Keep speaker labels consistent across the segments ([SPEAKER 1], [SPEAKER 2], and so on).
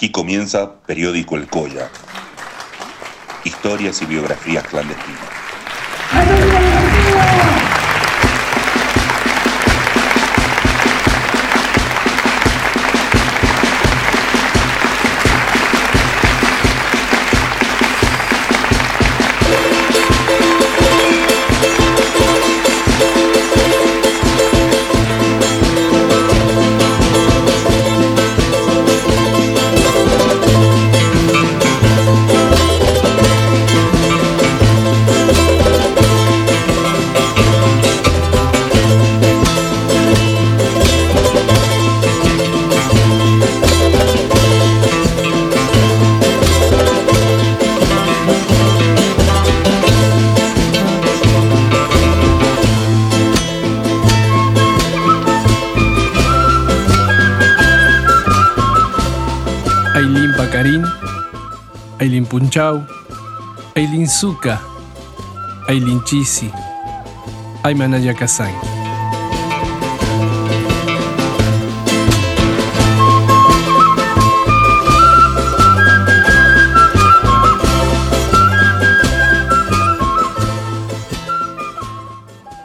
[SPEAKER 1] Aquí comienza Periódico El Coya. Historias y biografías clandestinas.
[SPEAKER 2] Punchau, Ailin Suka, Ailin Chisi, Aymanaya Kasai.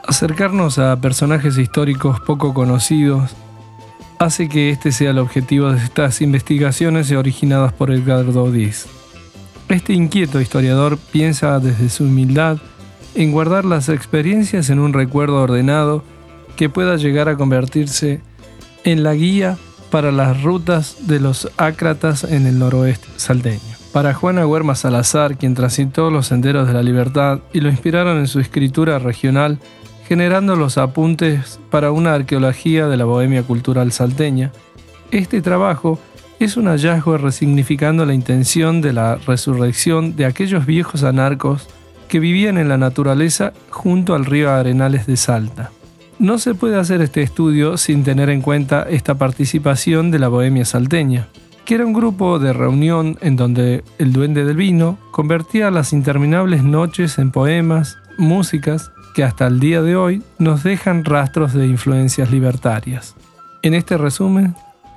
[SPEAKER 2] Acercarnos a personajes históricos poco conocidos hace que este sea el objetivo de estas investigaciones originadas por Edgardo Diz. Este inquieto historiador piensa desde su humildad en guardar las experiencias en un recuerdo ordenado que pueda llegar a convertirse en la guía para las rutas de los ácratas en el noroeste salteño. Para Juana Huerma Salazar, quien transitó los senderos de la libertad y lo inspiraron en su escritura regional, generando los apuntes para una arqueología de la bohemia cultural salteña, este trabajo es un hallazgo resignificando la intención de la resurrección de aquellos viejos anarcos que vivían en la naturaleza junto al río Arenales de Salta. No se puede hacer este estudio sin tener en cuenta esta participación de la Bohemia salteña, que era un grupo de reunión en donde el duende del vino convertía las interminables noches en poemas, músicas que hasta el día de hoy nos dejan rastros de influencias libertarias. En este resumen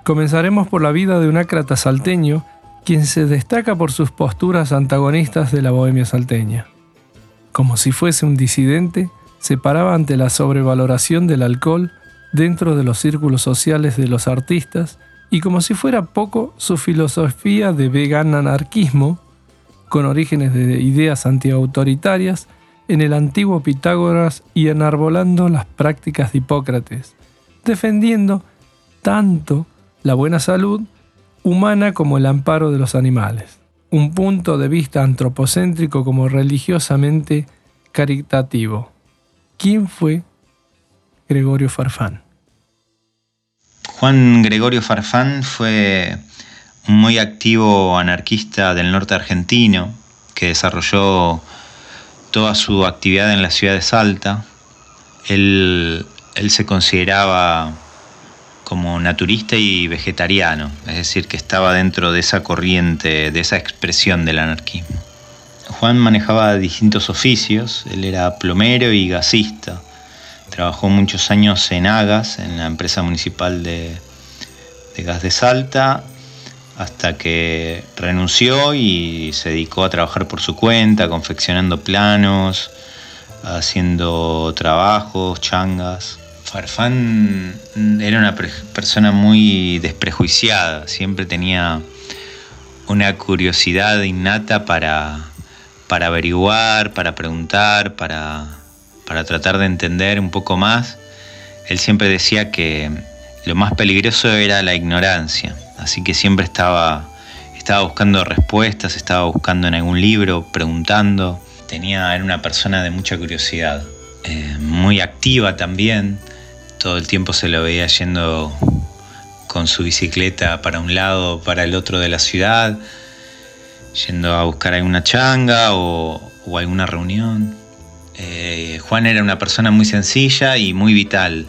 [SPEAKER 2] Comenzaremos por la vida de un ácrata salteño, quien se destaca por sus posturas antagonistas de la bohemia salteña. Como si fuese un disidente, se paraba ante la sobrevaloración del alcohol dentro de los círculos sociales de los artistas y como si fuera poco su filosofía de vegan anarquismo, con orígenes de ideas antiautoritarias, en el antiguo Pitágoras y enarbolando las prácticas de Hipócrates, defendiendo tanto la buena salud humana como el amparo de los animales, un punto de vista antropocéntrico como religiosamente caritativo. ¿Quién fue Gregorio Farfán?
[SPEAKER 3] Juan Gregorio Farfán fue un muy activo anarquista del norte argentino que desarrolló toda su actividad en la ciudad de Salta. Él, él se consideraba como naturista y vegetariano, es decir, que estaba dentro de esa corriente, de esa expresión del anarquismo. Juan manejaba distintos oficios, él era plomero y gasista, trabajó muchos años en Agas, en la empresa municipal de, de gas de Salta, hasta que renunció y se dedicó a trabajar por su cuenta, confeccionando planos, haciendo trabajos, changas. Farfán era una persona muy desprejuiciada, siempre tenía una curiosidad innata para, para averiguar, para preguntar, para, para tratar de entender un poco más. Él siempre decía que lo más peligroso era la ignorancia, así que siempre estaba, estaba buscando respuestas, estaba buscando en algún libro, preguntando. Tenía, era una persona de mucha curiosidad, eh, muy activa también todo el tiempo se lo veía yendo con su bicicleta para un lado, para el otro de la ciudad, yendo a buscar alguna changa o, alguna reunión. Eh, Juan era una persona muy sencilla y muy vital.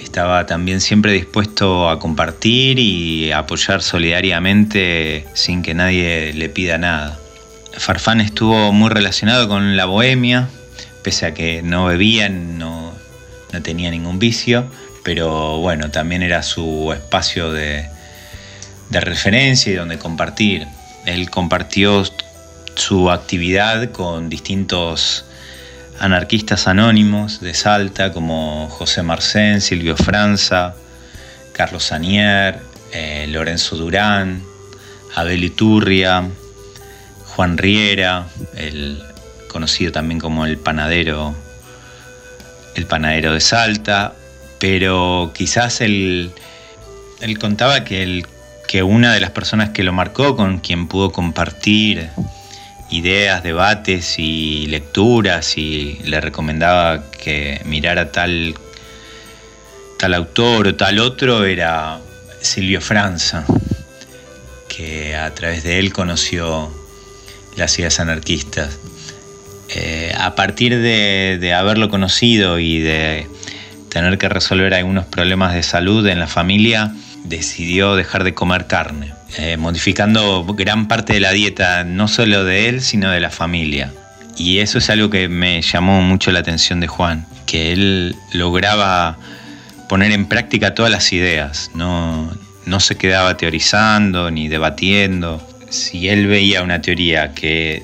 [SPEAKER 3] Estaba también siempre dispuesto a compartir y apoyar solidariamente sin que nadie le pida nada. Farfán estuvo muy relacionado con la bohemia, pese a que no bebían, no, no tenía ningún vicio, pero bueno, también era su espacio de, referencia y donde compartir. Él compartió su actividad con distintos anarquistas anónimos de Salta como José Marcén, Silvio Franza, Carlos Sanier, eh, Lorenzo Durán, Abel Iturria, Juan Riera, el conocido también como el panadero, el panadero de Salta, pero quizás él, contaba que, que una de las personas que lo marcó, con quien pudo compartir ideas, debates y lecturas y le recomendaba que mirara tal, tal autor o tal otro era Silvio Franza, que a través de él conoció las ideas anarquistas. Eh, a partir de, haberlo conocido y de tener que resolver algunos problemas de salud en la familia, decidió dejar de comer carne, eh, modificando gran parte de la dieta, no solo de él, sino de la familia. Y eso es algo que me llamó mucho la atención de Juan, que él lograba poner en práctica todas las ideas, no, no se quedaba teorizando ni debatiendo. Si él veía una teoría que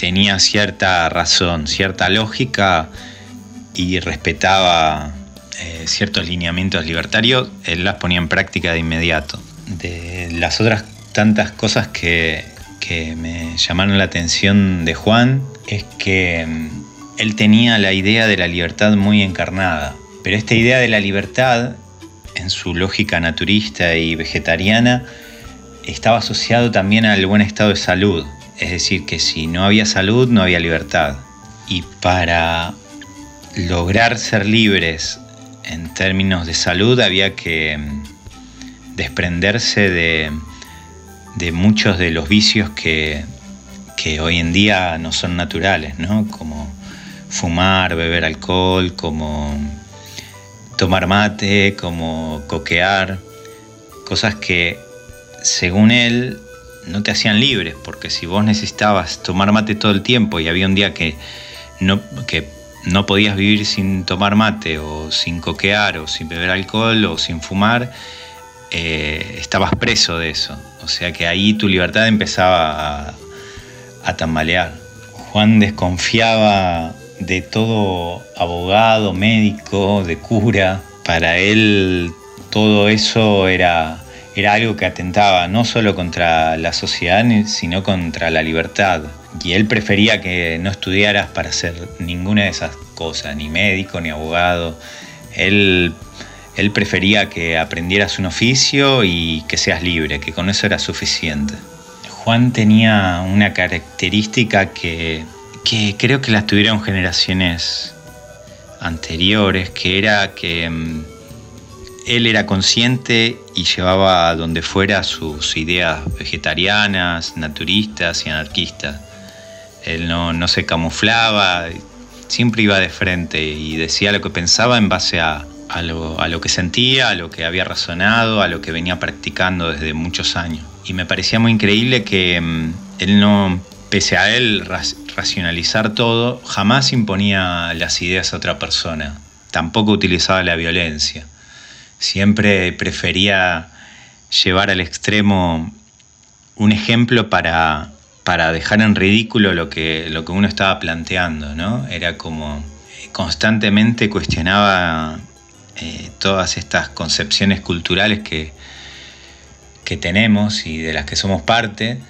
[SPEAKER 3] tenía cierta razón, cierta lógica y respetaba eh, ciertos lineamientos libertarios, él las ponía en práctica de inmediato. De las otras tantas cosas que, que me llamaron la atención de Juan es que mm, él tenía la idea de la libertad muy encarnada, pero esta idea de la libertad, en su lógica naturista y vegetariana, estaba asociado también al buen estado de salud, es decir, que si no había salud no había libertad. Y para lograr ser libres en términos de salud había que mm, desprenderse de, muchos de los vicios que, hoy en día no son naturales, ¿no? como fumar, beber alcohol, como tomar mate, como coquear, cosas que según él no te hacían libres, porque si vos necesitabas tomar mate todo el tiempo y había un día que no, que no podías vivir sin tomar mate o sin coquear o sin beber alcohol o sin fumar, eh, estabas preso de eso. O sea que ahí tu libertad empezaba a, a tambalear. Juan desconfiaba de todo abogado, médico, de cura. Para él todo eso era era algo que atentaba no solo contra la sociedad, sino contra la libertad. Y él prefería que no estudiaras para hacer ninguna de esas cosas, ni médico, ni abogado. Él, él prefería que aprendieras un oficio y que seas libre, que con eso era suficiente. Juan tenía una característica que, que creo que la tuvieron generaciones anteriores, que era que mm, él era consciente y llevaba a donde fuera sus ideas vegetarianas, naturistas y anarquistas. Él no, se camuflaba, siempre iba de frente y decía lo que pensaba en base a, lo, que sentía, a lo que había razonado, a lo que venía practicando desde muchos años. Y me parecía muy increíble que mm, él no, pese a él racionalizar todo, jamás imponía las ideas a otra persona. Tampoco utilizaba la violencia siempre prefería llevar al extremo un ejemplo para, para dejar en ridículo lo que, lo que uno estaba planteando, ¿no? Era como constantemente cuestionaba eh, todas estas concepciones culturales que, que tenemos y de las que somos parte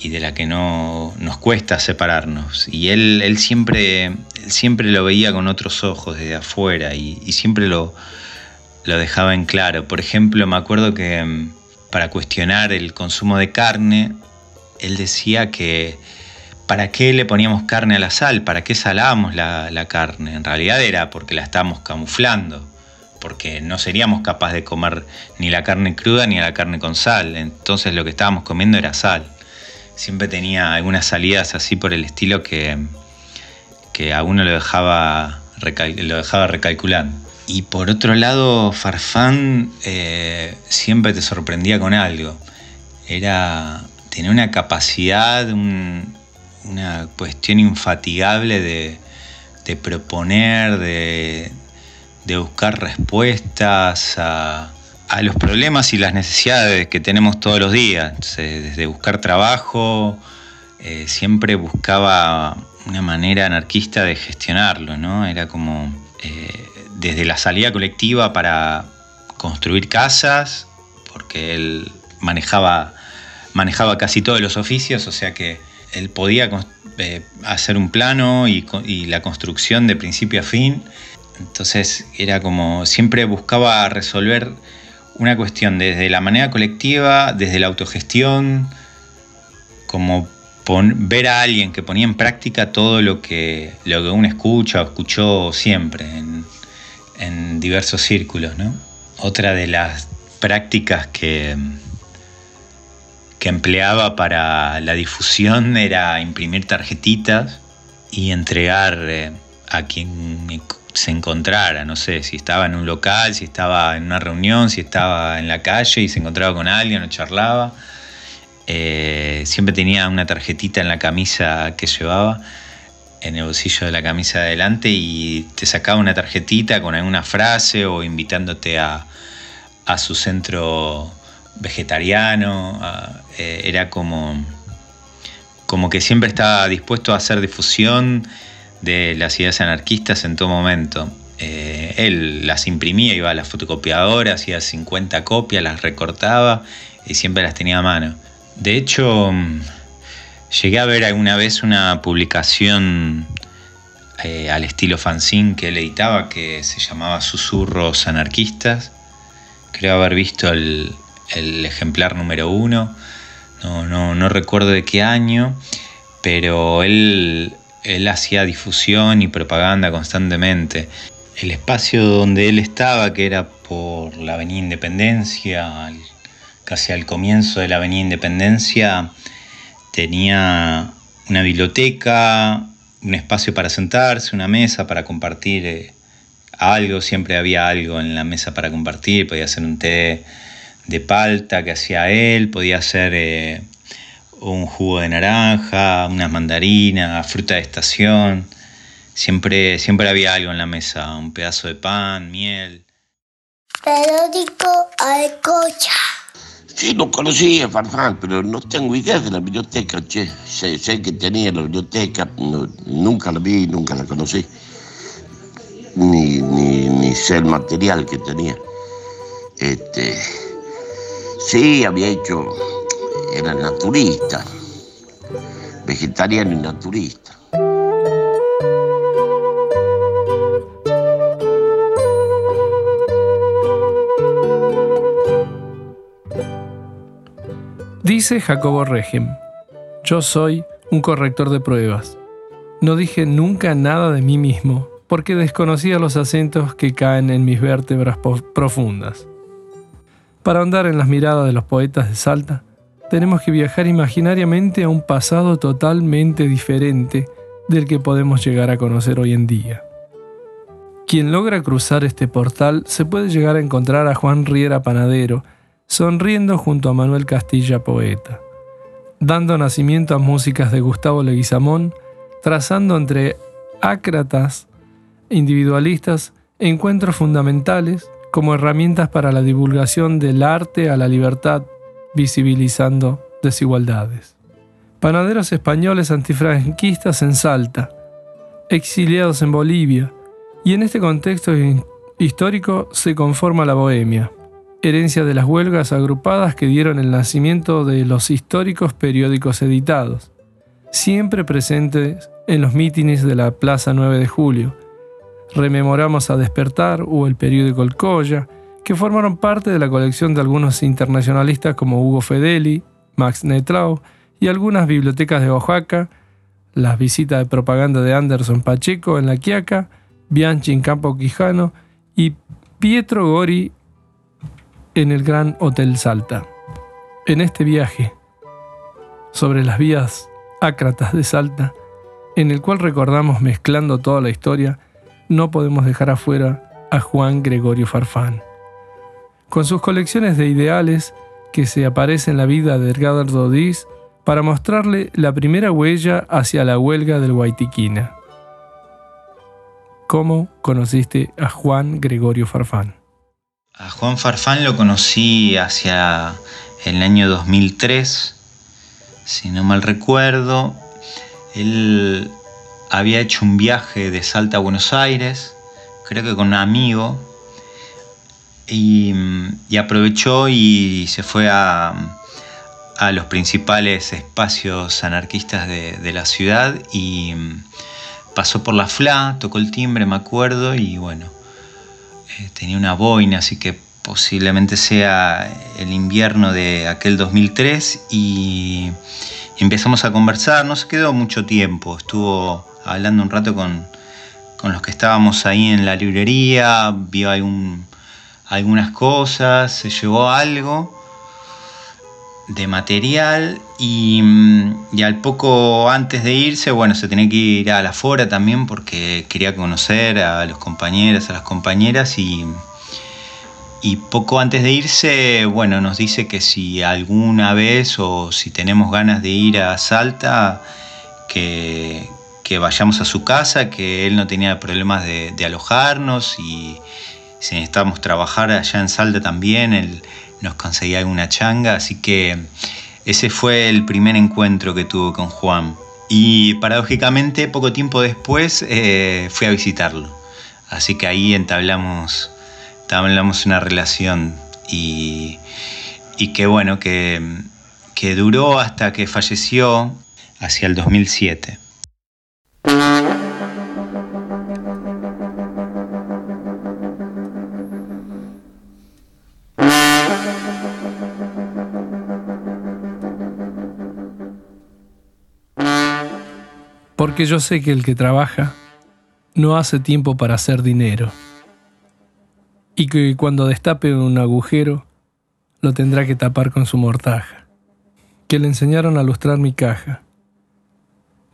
[SPEAKER 3] y, de las que no nos cuesta separarnos. Y él, él siempre, siempre lo veía con otros ojos desde afuera y siempre lo, lo dejaba en claro. Por ejemplo, me acuerdo que mm, para cuestionar el consumo de carne, él decía que ¿para qué le poníamos carne a la sal? ¿Para qué salábamos la, carne? En realidad era porque la estábamos camuflando, porque no seríamos capaces de comer ni la carne cruda ni la carne con sal. Entonces lo que estábamos comiendo era sal. Siempre tenía algunas salidas así por el estilo que, que a uno lo dejaba, lo dejaba recalculando. Y por otro lado, Farfán eh, siempre te sorprendía con algo. Era, tenía una capacidad, una cuestión infatigable de, proponer, de, buscar respuestas a los problemas y las necesidades que tenemos todos los días, desde buscar trabajo, eh, siempre buscaba una manera anarquista de gestionarlo, ¿no? Era como eh, desde la salida colectiva para construir casas, porque él manejaba, manejaba casi todos los oficios, o sea que él podía eh, hacer un plano y, la construcción de principio a fin. Entonces era como siempre buscaba resolver una cuestión desde la manera colectiva, desde la autogestión, como ver a alguien que ponía en práctica todo lo que, lo que uno escucha o escuchó siempre diversos círculos. Otra de las prácticas que, que empleaba para la difusión era imprimir tarjetitas y entregar eh, a quien se encontrara, no sé, si estaba en un local, si estaba en una reunión, si estaba en la calle y se encontraba con alguien o charlaba. Eh, siempre tenía una tarjetita en la camisa que llevaba, en el bolsillo de la camisa de adelante, y te sacaba una tarjetita con alguna frase o invitándote a, su centro vegetariano. Eh, era como, como que siempre estaba dispuesto a hacer difusión de las ideas anarquistas en todo momento. Eh, él las imprimía, iba a la fotocopiadora, hacía 50 copias, las recortaba y siempre las tenía a mano. De hecho, mm, llegué a ver alguna vez una publicación eh, al estilo fanzine que él editaba que se llamaba Susurros Anarquistas. Creo haber visto el, ejemplar número uno. No, no, no recuerdo de qué año, pero él él hacía difusión y propaganda constantemente. El espacio donde él estaba, que era por la Avenida Independencia, casi al comienzo de la Avenida Independencia, tenía una biblioteca, un espacio para sentarse, una mesa para compartir eh, algo, siempre había algo en la mesa para compartir, podía ser un té de palta que hacía él, podía ser eh, un jugo de naranja, unas mandarinas, fruta de estación. Siempre, siempre había algo en la mesa, un pedazo de pan, miel.
[SPEAKER 4] Periódico Alcocha.
[SPEAKER 5] Sí, lo conocía, Farfán, pero no tengo idea de la biblioteca, che. Sé, que tenía la biblioteca, nunca la vi, nunca la conocí. Ni, ni, ni sé el material que tenía. Este, sí, había hecho era naturista, vegetariano y naturista.
[SPEAKER 2] Dice Jacobo Regem, yo soy un corrector de pruebas. No dije nunca nada de mí mismo, porque desconocía los acentos que caen en mis vértebras profundas. Para ahondar en las miradas de los poetas de Salta, tenemos que viajar imaginariamente a un pasado totalmente diferente del que podemos llegar a conocer hoy en día. Quien logra cruzar este portal se puede llegar a encontrar a Juan Riera Panadero, sonriendo junto a Manuel Castilla Poeta, dando nacimiento a músicas de Gustavo Leguizamón, trazando entre ácratas, individualistas, encuentros fundamentales como herramientas para la divulgación del arte a la libertad visibilizando desigualdades. Panaderos españoles antifranquistas en Salta, exiliados en Bolivia, y en este contexto histórico se conforma la Bohemia, herencia de las huelgas agrupadas que dieron el nacimiento de los históricos periódicos editados, siempre presentes en los mítines de la Plaza 9 de Julio. Rememoramos a Despertar o el periódico El Colla, que formaron parte de la colección de algunos internacionalistas como Hugo Fedeli, Max Netlau y algunas bibliotecas de Oaxaca, las visitas de propaganda de Anderson Pacheco en La Quiaca, Bianchi en Campo Quijano y Pietro Gori en el Gran Hotel Salta. En este viaje sobre las vías ácratas de Salta, en el cual recordamos mezclando toda la historia, no podemos dejar afuera a Juan Gregorio Farfán con sus colecciones de ideales que se aparecen en la vida de Edgardo para mostrarle la primera huella hacia la huelga del Guaitiquina. ¿Cómo conociste a Juan Gregorio Farfán?
[SPEAKER 3] A Juan Farfán lo conocí hacia el año 2003, si no mal recuerdo. Él había hecho un viaje de Salta a Buenos Aires, creo que con un amigo, y, aprovechó y se fue a, los principales espacios anarquistas de, la ciudad y pasó por la FLA, tocó el timbre, me acuerdo, y bueno, tenía una boina, así que posiblemente sea el invierno de aquel 2003 y empezamos a conversar, no se quedó mucho tiempo, estuvo hablando un rato con, los que estábamos ahí en la librería, vio algunas cosas, se llevó algo de material y, y, al poco antes de irse, bueno, se tenía que ir a la fora también porque quería conocer a los compañeros, a las compañeras y y poco antes de irse, bueno, nos dice que si alguna vez o si tenemos ganas de ir a Salta, que, vayamos a su casa, que él no tenía problemas de, alojarnos y si necesitábamos trabajar allá en Salta también, él nos conseguía alguna changa, así que ese fue el primer encuentro que tuvo con Juan. Y paradójicamente, poco tiempo después, eh, fui a visitarlo. Así que ahí entablamos hablamos una relación y, y que bueno, que, que duró hasta que falleció hacia el 2007.
[SPEAKER 2] Porque yo sé que el que trabaja no hace tiempo para hacer dinero y que cuando destape un agujero lo tendrá que tapar con su mortaja, que le enseñaron a lustrar mi caja,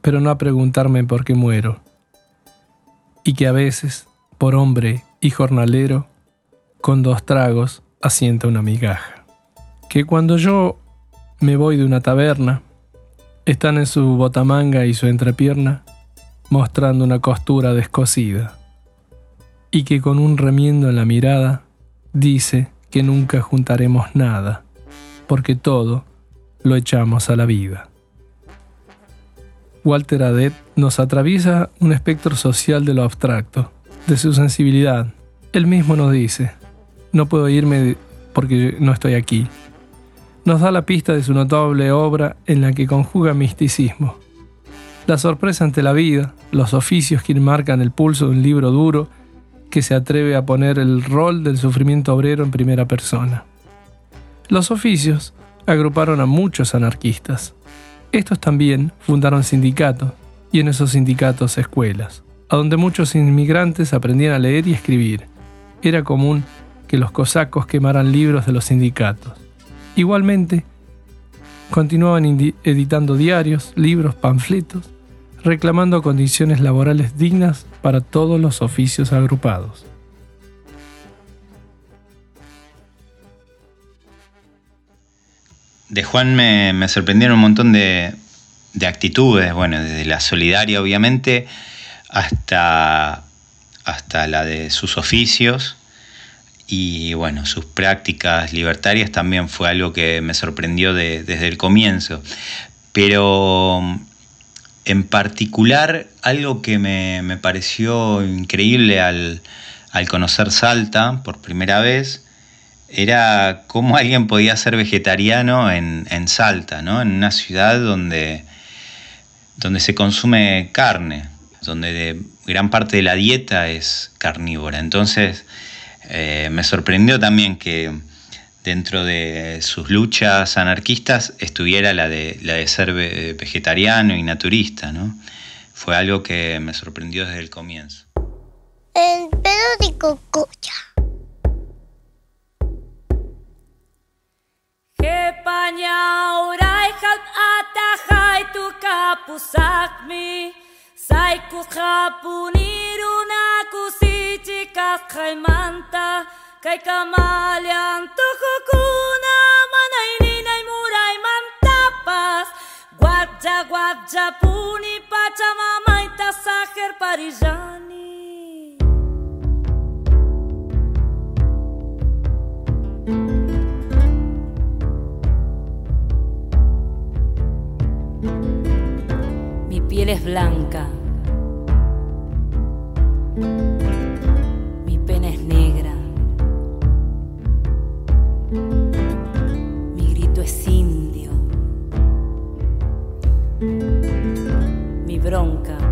[SPEAKER 2] pero no a preguntarme por qué muero, y que a veces, por hombre y jornalero, con dos tragos asienta una migaja, que cuando yo me voy de una taberna, están en su botamanga y su entrepierna mostrando una costura descosida y que con un remiendo en la mirada dice que nunca juntaremos nada, porque todo lo echamos a la vida. Walter Adet nos atraviesa un espectro social de lo abstracto, de su sensibilidad. Él mismo nos dice, no puedo irme porque no estoy aquí. Nos da la pista de su notable obra en la que conjuga misticismo. La sorpresa ante la vida, los oficios que marcan el pulso de un libro duro que se atreve a poner el rol del sufrimiento obrero en primera persona. Los oficios agruparon a muchos anarquistas. Estos también fundaron sindicatos y en esos sindicatos escuelas, a donde muchos inmigrantes aprendían a leer y escribir. Era común que los cosacos quemaran libros de los sindicatos. Igualmente, continuaban editando diarios, libros, panfletos reclamando condiciones laborales dignas para todos los oficios agrupados.
[SPEAKER 3] De Juan me, sorprendieron un montón de, actitudes, bueno, desde la solidaria obviamente hasta, hasta la de sus oficios y bueno, sus prácticas libertarias también fue algo que me sorprendió desde el comienzo. Pero en particular, algo que me, pareció increíble al, conocer Salta por primera vez era cómo alguien podía ser vegetariano en, Salta, ¿no? en una ciudad donde, donde se consume carne, donde gran parte de la dieta es carnívora. Entonces eh, me sorprendió también que dentro de sus luchas anarquistas estuviera la de, la de ser vegetariano y naturista, ¿no? Fue algo que me sorprendió desde el comienzo.
[SPEAKER 4] El periódico Cocha.
[SPEAKER 6] Kika kaimanta, kay kamalian tuhukuna manainina y muray mantapas. Guapja guapja puni pachamama y tasajer parijani. Mi piel es blanca. Bronca